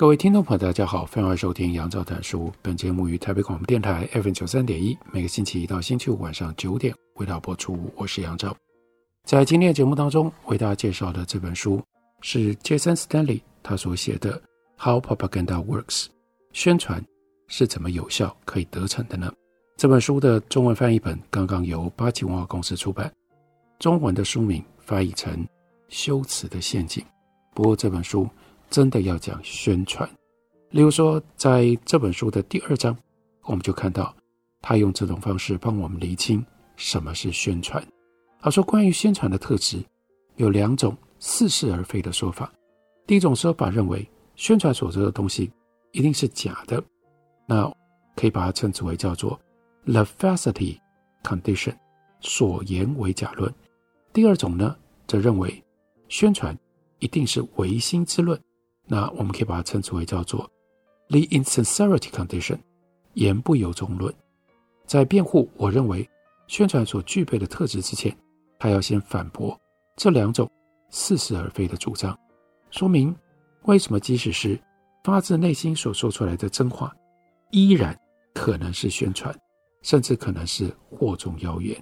各位听众朋友，大家好，欢迎收听杨照谈书。本节目于台北广播电台 FM 九三点一，每个星期一到星期五晚上九点为大家播出。我是杨照。在今天的节目当中，为大家介绍的这本书是 Jason Stanley 他所写的《How Propaganda Works》，宣传是怎么有效可以得逞的呢？这本书的中文翻译本刚刚由八旗文化公司出版，中文的书名翻译成《修辞的陷阱》。不过这本书。真的要讲宣传，例如说，在这本书的第二章，我们就看到他用这种方式帮我们厘清什么是宣传。他说，关于宣传的特质有两种似是而非的说法。第一种说法认为，宣传所说的东西一定是假的，那可以把它称之为叫做 the falsity condition，所言为假论。第二种呢，则认为宣传一定是唯心之论。那我们可以把它称之为叫做 the insincerity condition，言不由衷论。在辩护我认为宣传所具备的特质之前，他要先反驳这两种似是而非的主张，说明为什么即使是发自内心所说出来的真话，依然可能是宣传，甚至可能是惑众谣言。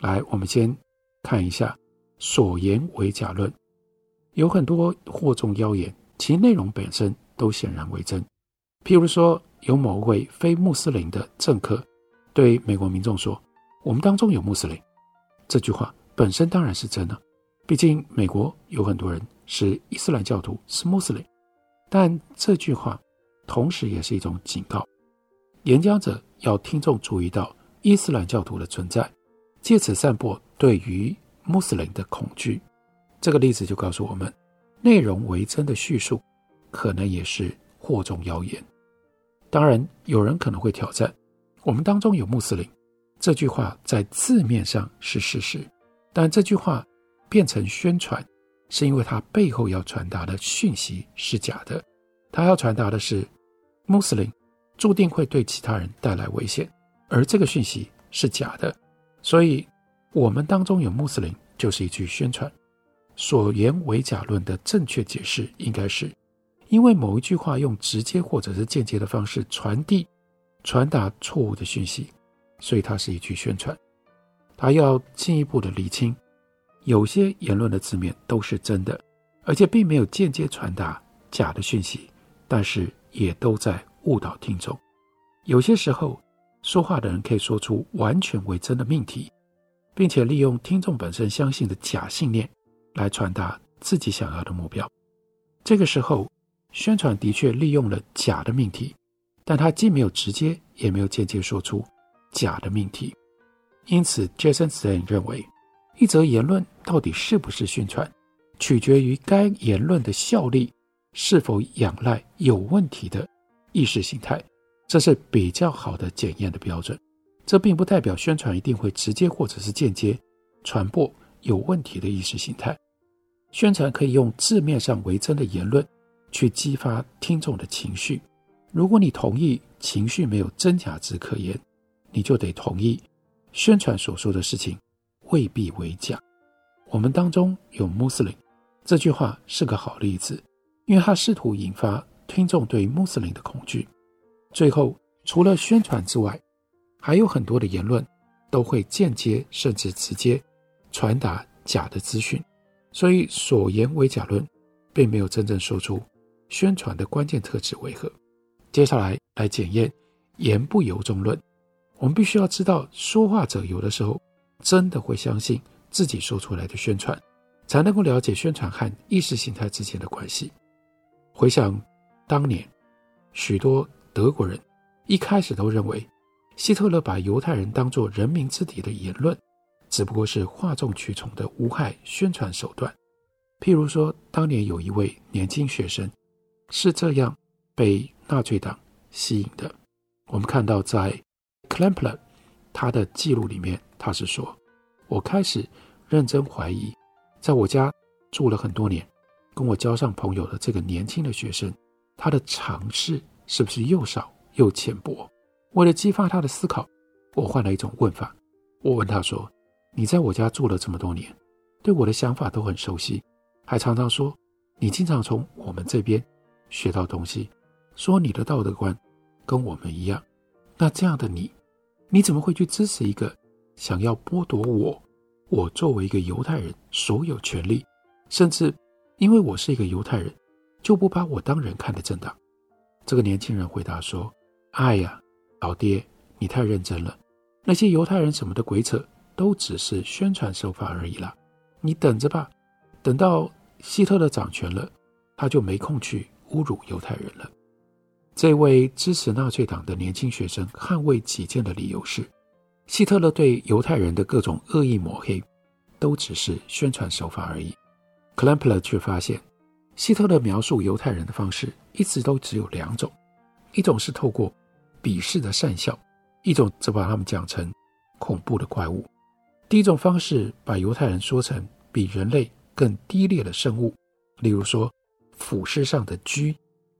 来，我们先看一下所言为假论，有很多惑众谣言。其内容本身都显然为真，譬如说，有某位非穆斯林的政客对美国民众说：“我们当中有穆斯林。”这句话本身当然是真的，毕竟美国有很多人是伊斯兰教徒，是穆斯林。但这句话同时也是一种警告，演讲者要听众注意到伊斯兰教徒的存在，借此散播对于穆斯林的恐惧。这个例子就告诉我们。内容为真的叙述，可能也是惑众谣言。当然，有人可能会挑战：我们当中有穆斯林，这句话在字面上是事实，但这句话变成宣传，是因为它背后要传达的讯息是假的。它要传达的是，穆斯林注定会对其他人带来危险，而这个讯息是假的。所以，我们当中有穆斯林，就是一句宣传。所言为假论的正确解释应该是，因为某一句话用直接或者是间接的方式传递、传达错误的讯息，所以它是一句宣传。他要进一步的厘清，有些言论的字面都是真的，而且并没有间接传达假的讯息，但是也都在误导听众。有些时候，说话的人可以说出完全为真的命题，并且利用听众本身相信的假信念。来传达自己想要的目标。这个时候，宣传的确利用了假的命题，但他既没有直接，也没有间接说出假的命题。因此，Jason s t a n 认为，一则言论到底是不是宣传，取决于该言论的效力是否仰赖有问题的意识形态。这是比较好的检验的标准。这并不代表宣传一定会直接或者是间接传播有问题的意识形态。宣传可以用字面上为真的言论去激发听众的情绪。如果你同意情绪没有真假之可言，你就得同意宣传所说的事情未必为假。我们当中有穆斯林，这句话是个好例子，因为它试图引发听众对穆斯林的恐惧。最后，除了宣传之外，还有很多的言论都会间接甚至直接传达假的资讯。所以，所言为假论，并没有真正说出宣传的关键特质为何。接下来来检验言不由衷论。我们必须要知道，说话者有的时候真的会相信自己说出来的宣传，才能够了解宣传和意识形态之间的关系。回想当年，许多德国人一开始都认为，希特勒把犹太人当作人民之敌的言论。只不过是哗众取宠的无害宣传手段。譬如说，当年有一位年轻学生是这样被纳粹党吸引的。我们看到在 Klempler 他的记录里面，他是说：“我开始认真怀疑，在我家住了很多年，跟我交上朋友的这个年轻的学生，他的常识是不是又少又浅薄？为了激发他的思考，我换了一种问法。我问他说：‘你在我家住了这么多年，对我的想法都很熟悉。’”还常常说，你经常从我们这边学到东西，说你的道德观跟我们一样。那这样的你，你怎么会去支持一个想要剥夺我，我作为一个犹太人所有权利，甚至因为我是一个犹太人，就不把我当人看的政党？这个年轻人回答说：“哎呀，老爹，你太认真了。那些犹太人什么的鬼扯，都只是宣传手法而已啦。你等着吧。”等到希特勒掌权了，他就没空去侮辱犹太人了。这位支持纳粹党的年轻学生捍卫己见的理由是，希特勒对犹太人的各种恶意抹黑，都只是宣传手法而已。克兰普勒却发现，希特勒描述犹太人的方式一直都只有两种：一种是透过鄙视的讪笑，一种则把他们讲成恐怖的怪物。第一种方式把犹太人说成比人类更低劣的生物，例如说俯视上的蛆；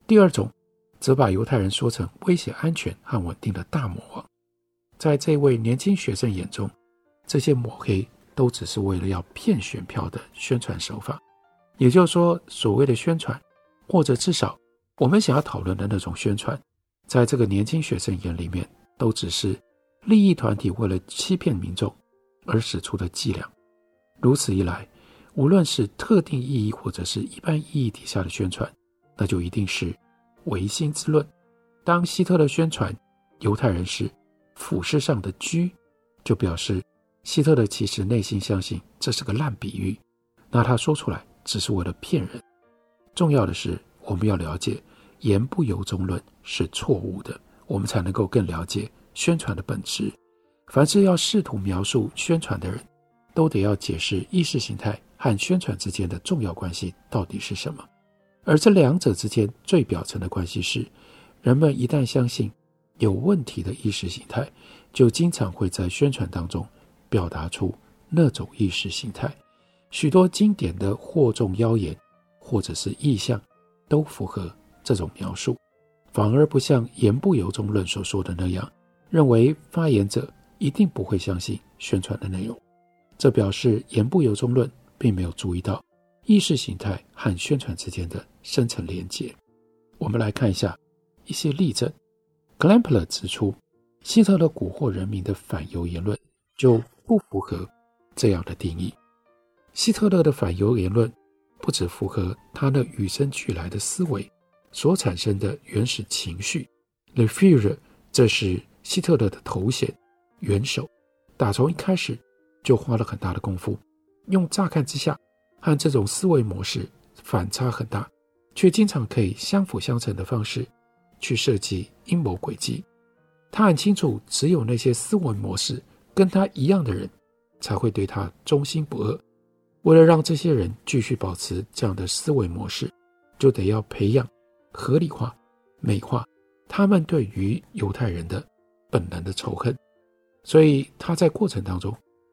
第二种，则把犹太人说成威胁安全和稳定的大魔王。在这位年轻学生眼中，这些抹黑都只是为了要骗选票的宣传手法。也就是说，所谓的宣传，或者至少我们想要讨论的那种宣传，在这个年轻学生眼里面，都只是利益团体为了欺骗民众而使出的伎俩。如此一来，无论是特定意义或者是一般意义底下的宣传，那就一定是唯心之论。当希特勒宣传犹太人是俯视上的蛆，就表示希特勒其实内心相信这是个烂比喻，那他说出来只是为了骗人。重要的是，我们要了解言不由衷论是错误的，我们才能够更了解宣传的本质。凡是要试图描述宣传的人，都得要解释意识形态。和宣传之间的重要关系到底是什么？而这两者之间最表层的关系是，人们一旦相信有问题的意识形态，就经常会在宣传当中表达出那种意识形态。许多经典的惑众妖言或者是意象都符合这种描述，反而不像言不由衷论所说的那样，认为发言者一定不会相信宣传的内容。这表示言不由衷论。并没有注意到意识形态和宣传之间的深层连接。我们来看一下一些例证。克兰普勒指出，希特勒蛊惑人民的反犹言论就不符合这样的定义。希特勒的反犹言论不只符合他那与生俱来的思维所产生的原始情绪，Le Führer，这是希特勒的头衔，元首，打从一开始就花了很大的功夫。用乍看之下和这种思维模式反差很大，却经常可以相辅相成的方式去设计阴谋诡计。他很清楚，只有那些思维模式跟他一样的人，才会对他忠心不二。为了让这些人继续保持这样的思维模式，就得要培养、合理化、美化他们对于犹太人的本能的仇恨。所以他在过程当中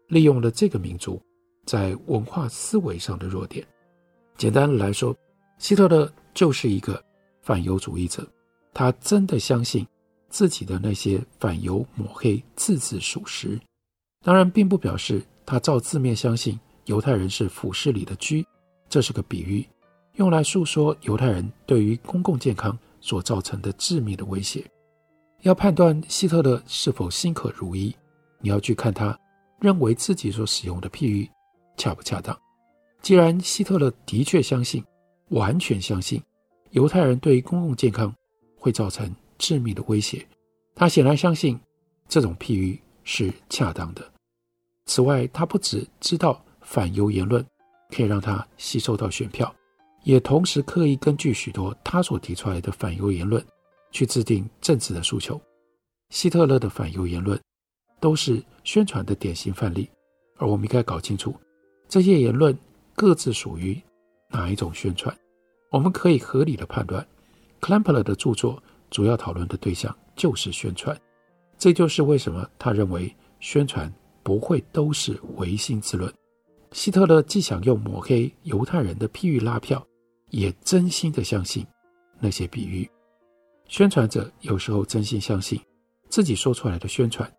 利用了这个民族。在文化思维上的弱点，简单来说，希特勒就是一个反犹主义者。他真的相信自己的那些反犹抹黑字字属实，当然并不表示他照字面相信犹太人是腐蚀里的蛆。这是个比喻，用来诉说犹太人对于公共健康所造成的致命的威胁。要判断希特勒是否心可如一，你要去看他认为自己所使用的譬喻。恰不恰当？既然希特勒的确相信，完全相信犹太人对公共健康会造成致命的威胁，他显然相信这种譬喻是恰当的。此外，他不只知道反犹言论可以让他吸收到选票，也同时刻意根据许多他所提出来的反犹言论去制定政治的诉求。希特勒的反犹言论都是宣传的典型范例，而我们应该搞清楚。这些言论各自属于哪一种宣传。我们可以合理的判断，Clampet 的著作主要讨论的对象就是宣传。这就是为什么他认为宣传不会都是唯心之论。希特勒既想用抹黑犹太人的譬喻拉票，也真心的相信那些比喻。宣传者有时候真心相信自己说出来的宣传，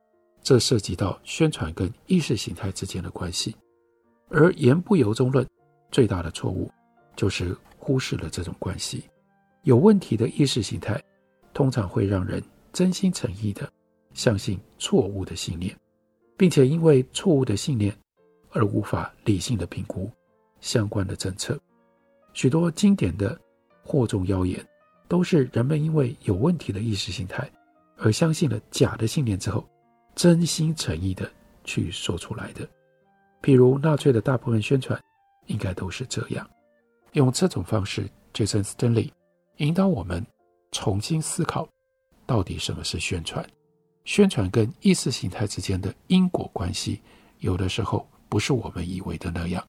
这涉及到宣传跟意识形态之间的关系。而言不由衷论最大的错误，就是忽视了这种关系。有问题的意识形态，通常会让人真心诚意的相信错误的信念，并且因为错误的信念而无法理性的评估相关的政策。许多经典的惑众谣言。都是人们因为有问题的意识形态而相信了假的信念之后，真心诚意的去说出来的。譬如纳粹的大部分宣传，应该都是这样。用这种方式，Jason Stanley 引导我们重新思考，到底什么是宣传？宣传跟意识形态之间的因果关系，有的时候不是我们以为的那样。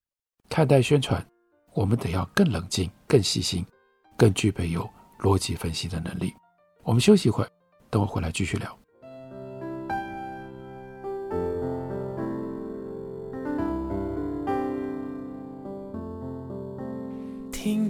看待宣传，我们得要更冷静、更细心、更具备有。逻辑分析的能力。我们休息一会儿，等我回来继续聊。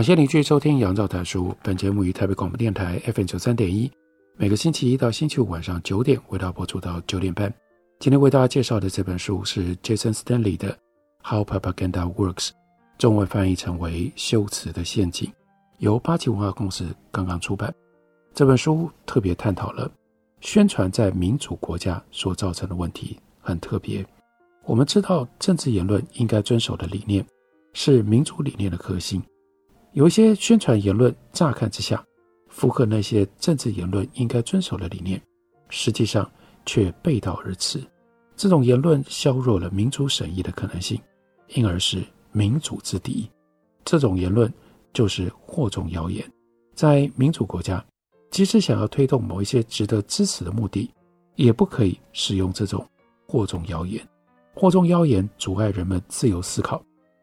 感谢您继续收听《杨照谈书》。本节目于台北广播电台 FM 九三点一，每个星期一到星期五晚上九点，为大家播出到九点半。今天为大家介绍的这本书是 Jason Stanley 的《How Propaganda Works》，中文翻译成为《修辞的陷阱》，由八旗文化公司刚刚出版。这本书特别探讨了宣传在民主国家所造成的问题，很特别。我们知道，政治言论应该遵守的理念是民主理念的核心。有一些宣传言论，乍看之下符合那些政治言论应该遵守的理念，实际上，却背道而驰，这种言论削弱了民主审议的可能性，因而是民主之敌。这种言论就是惑众谣言。在民主国家，即使想要推动某一些值得支持的目的，也不可以使用这种惑众谣言。惑众谣言阻碍人们自由思考，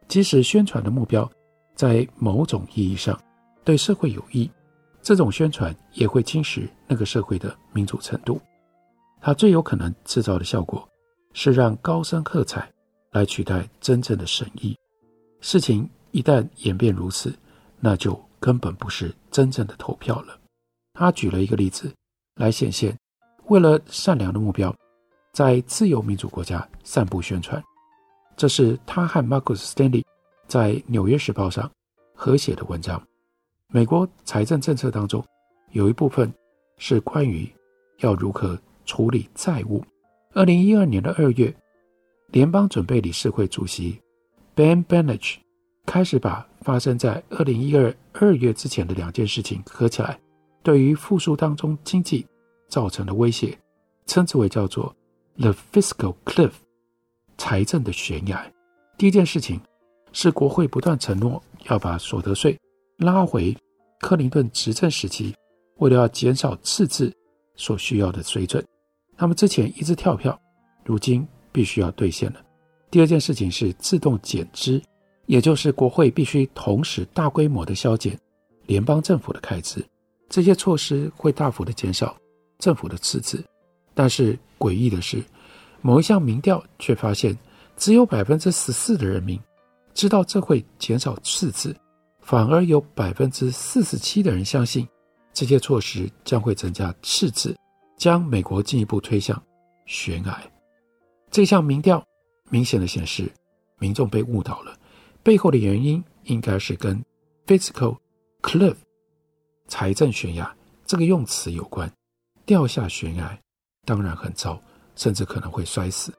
即使宣传的目标在某种意义上对社会有益，这种宣传也会侵蚀那个社会的民主程度。它最有可能制造的效果，是让高声喝彩来取代真正的审议。事情一旦演变如此，那就根本不是真正的投票了。他举了一个例子来显现，为了善良的目标，在自由民主国家散布宣传，这是他和 Marcus Stanley 在《纽约时报》上合写的文章。美国财政政策当中有一部分是关于要如何。处理债务。二零一二年的二月，联邦准备理事会主席 Ben Bernanke 开始把发生在二零一二二月之前的两件事情合起来，对于复苏当中经济造成的威胁，称之为叫做 “the fiscal cliff” 财政的悬崖。第一件事情是国会不断承诺要把所得税拉回克林顿执政时期，为了要减少赤字所需要的水准。他们之前一直跳票，如今必须要兑现了。第二件事情是自动减支，也就是国会必须同时大规模的削减联邦政府的开支。这些措施会大幅的减少政府的赤字，但是诡异的是，某一项民调却发现，只有百分之十四的人民知道这会减少赤字，反而有百分之四十七的人相信这些措施将会增加赤字。将美国进一步推向悬崖。这项民调明显的显示，民众被误导了，背后的原因应该是跟 fiscal cliff 财政悬崖这个用词有关。掉下悬崖，当然很糟，甚至可能会摔死。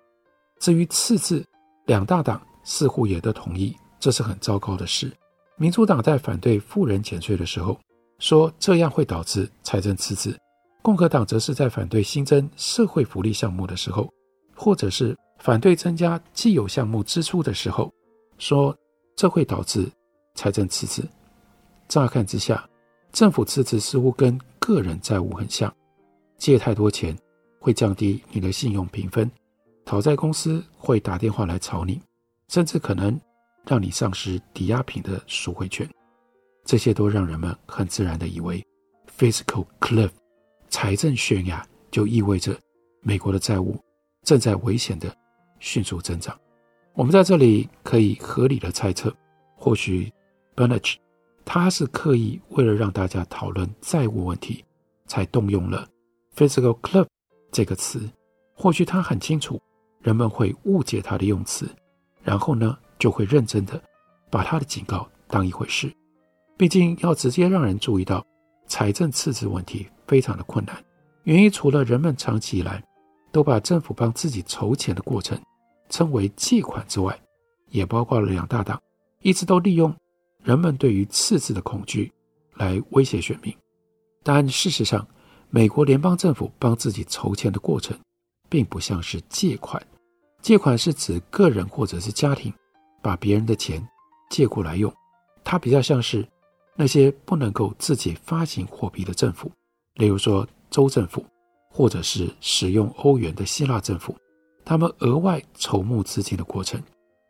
至于赤字，两大党似乎也都同意这是很糟糕的事。民主党在反对富人减税的时候，说这样会导致财政赤字；共和党则是在反对新增社会福利项目的时候，或者是反对增加既有项目支出的时候，说这会导致财政赤字。乍看之下，政府赤字似乎跟个人债务很像，借太多钱会降低你的信用评分，讨债公司会打电话来吵你，甚至可能。让你丧失抵押品的赎回权，这些都让人们很自然地以为，fiscal cliff，财政悬崖就意味着美国的债务正在危险地迅速增长。我们在这里可以合理的猜测，或许 Burnage 他是刻意为了让大家讨论债务问题，才动用了 fiscal cliff 这个词。或许他很清楚人们会误解他的用词，然后呢，就会认真的把他的警告当一回事。毕竟要直接让人注意到财政赤字问题非常的困难。原因除了人们长期以来都把政府帮自己筹钱的过程称为借款之外，也包括了两大党一直都利用人们对于赤字的恐惧来威胁选民。但事实上，美国联邦政府帮自己筹钱的过程并不像是借款。借款是指个人或者是家庭。把别人的钱借过来用，它比较像是那些不能够自己发行货币的政府，例如说州政府，或者是使用欧元的希腊政府，他们额外筹募资金的过程，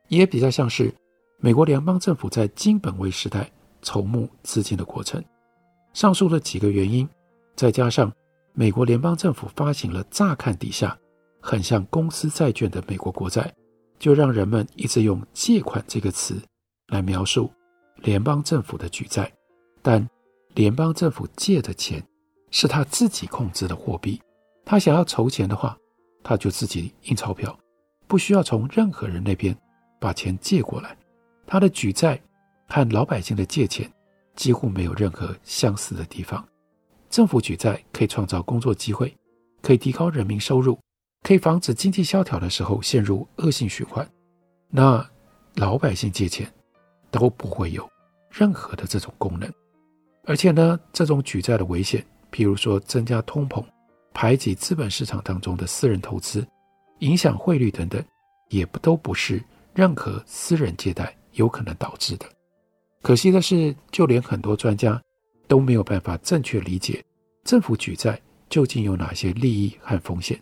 也比较像是美国联邦政府在金本位时代筹募资金的过程。上述的几个原因，再加上美国联邦政府发行了乍看底下很像公司债券的美国国债。就让人们一直用“借款”这个词来描述联邦政府的举债，但联邦政府借的钱是他自己控制的货币，他想要筹钱的话，他就自己印钞票，不需要从任何人那边把钱借过来。他的举债和老百姓的借钱几乎没有任何相似的地方。政府举债可以创造工作机会，可以提高人民收入。可以防止经济萧条的时候陷入恶性循环，那老百姓借钱都不会有任何的这种功能，而且呢，这种举债的危险，譬如说增加通膨、排挤资本市场当中的私人投资、影响汇率等等，也不都不是任何私人借贷有可能导致的。可惜的是，就连很多专家都没有办法正确理解政府举债究竟有哪些利益和风险。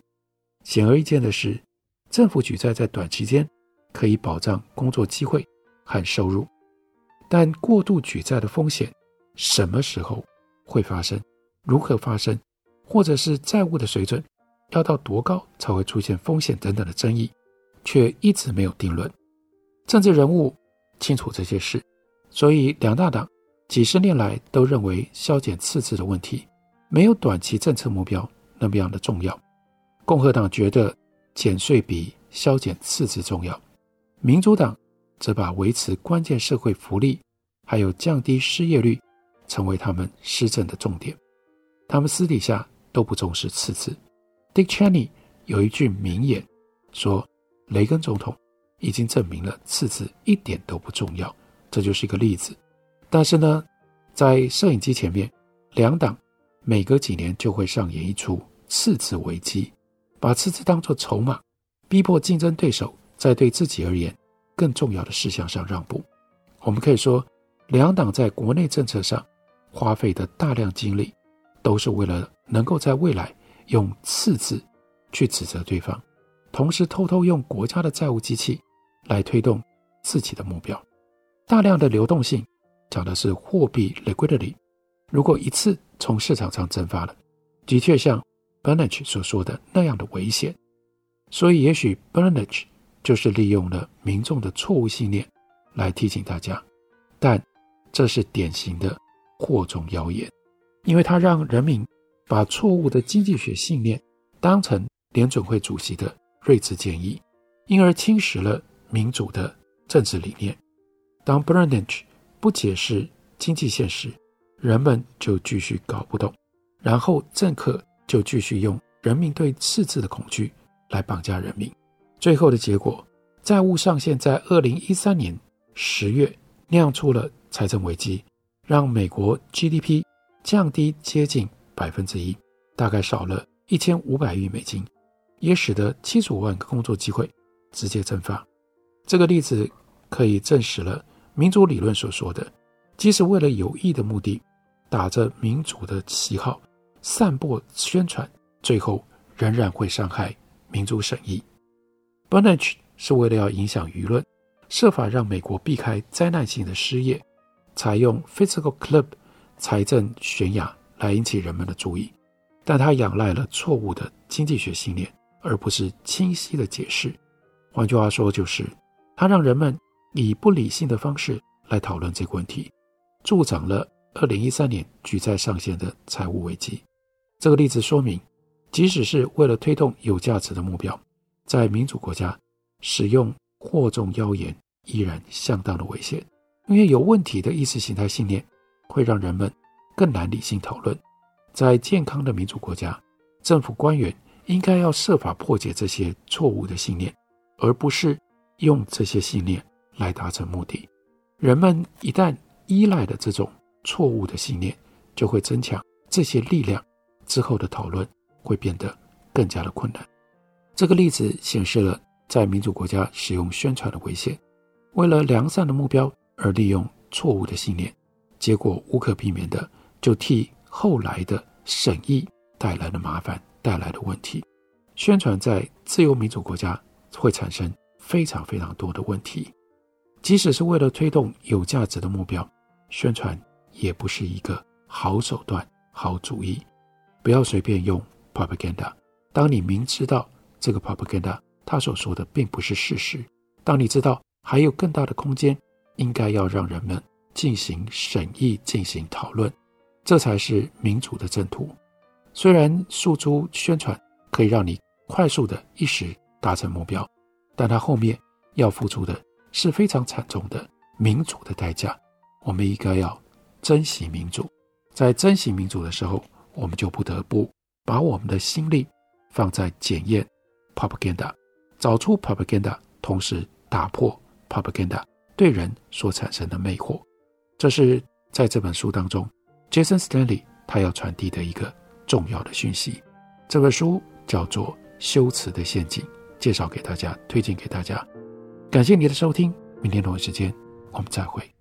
显而易见的是，政府举债在短期间可以保障工作机会和收入，但过度举债的风险什么时候会发生？如何发生？或者是债务的水准要到多高才会出现风险等等的争议，却一直没有定论。政治人物清楚这些事，所以两大党几十年来都认为削减赤字的问题没有短期政策目标那么样的重要。共和党觉得减税比削减赤字重要，民主党则把维持关键社会福利还有降低失业率成为他们施政的重点。他们私底下都不重视赤字。Dick Cheney 有一句名言说：“雷根总统已经证明了赤字一点都不重要。”这就是一个例子。但是呢，在摄影机前面，两党每隔几年就会上演一出赤字危机。把赤字当作筹码，逼迫竞争对手在对自己而言更重要的事项上让步。我们可以说，两党在国内政策上花费的大量精力，都是为了能够在未来用赤字去指责对方，同时偷偷用国家的债务机器来推动自己的目标。大量的流动性讲的是货币 liquidity，如果一次从市场上蒸发了，的确像。Burnage 所说的那样的危险，所以也许 Burnage 就是利用了民众的错误信念来提醒大家，但这是典型的祸众谣言，因为他让人民把错误的经济学信念当成联准会主席的睿智建议，因而侵蚀了民主的政治理念。当 Burnage 不解释经济现实，人们就继续搞不懂，然后政客。就继续用人民对赤字的恐惧来绑架人民。最后的结果，债务上限在二零一三年十月酿出了财政危机，让美国 GDP 降低接近百分之一，大概少了一千五百亿美金，也使得七十五万个工作机会直接蒸发。这个例子可以证实了民主理论所说的，即使为了有益的目的，打着民主的旗号散播宣传，最后仍然会伤害民主审议。Burnage 是为了要影响舆论，设法让美国避开灾难性的失业，采用 fiscal Club 财政悬崖来引起人们的注意。但他仰赖了错误的经济学信念，而不是清晰的解释。换句话说，就是他让人们以不理性的方式来讨论这个问题，助长了2013年举债上限的财务危机。这个例子说明，即使是为了推动有价值的目标，在民主国家使用惑众谣言依然相当的危险，因为有问题的意识形态信念会让人们更难理性讨论。在健康的民主国家，政府官员应该要设法破解这些错误的信念，而不是用这些信念来达成目的。人们一旦依赖了这种错误的信念，就会增强这些力量，之后的讨论会变得更加的困难。这个例子显示了在民主国家使用宣传的危险，为了良善的目标而利用错误的信念，结果无可避免的就替。后来的审议带来的麻烦，带来的问题，宣传在自由民主国家会产生非常非常多的问题。即使是为了推动有价值的目标，宣传也不是一个好手段、好主意。不要随便用 propaganda。当你明知道这个 propaganda 他所说的并不是事实，当你知道还有更大的空间，应该要让人们进行审议、进行讨论。这才是民主的正途。虽然诉诸宣传可以让你快速的一时达成目标，但它后面要付出的是非常惨重的民主的代价。我们应该要珍惜民主，在珍惜民主的时候，我们就不得不把我们的心力放在检验 propaganda，找出 propaganda，同时打破 propaganda 对人所产生的魅惑。这是在这本书当中。Jason Stanley 他要传递的一个重要的讯息，这本书叫做《修辞的陷阱》，介绍给大家，推荐给大家。感谢你的收听，明天同一时间我们再会。